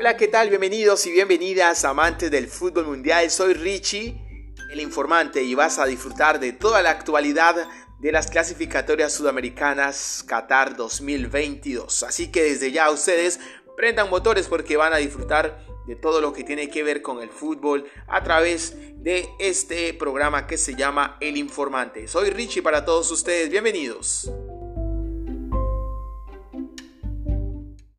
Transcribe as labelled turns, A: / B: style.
A: Hola, ¿qué tal? Bienvenidos y bienvenidas amantes del fútbol mundial. Soy Richie, el informante, y vas a disfrutar de toda la actualidad de las clasificatorias sudamericanas Qatar 2022. Así que desde ya ustedes prendan motores porque van a disfrutar de todo lo que tiene que ver con el fútbol a través de este programa que se llama El Informante. Soy Richie para todos ustedes, bienvenidos.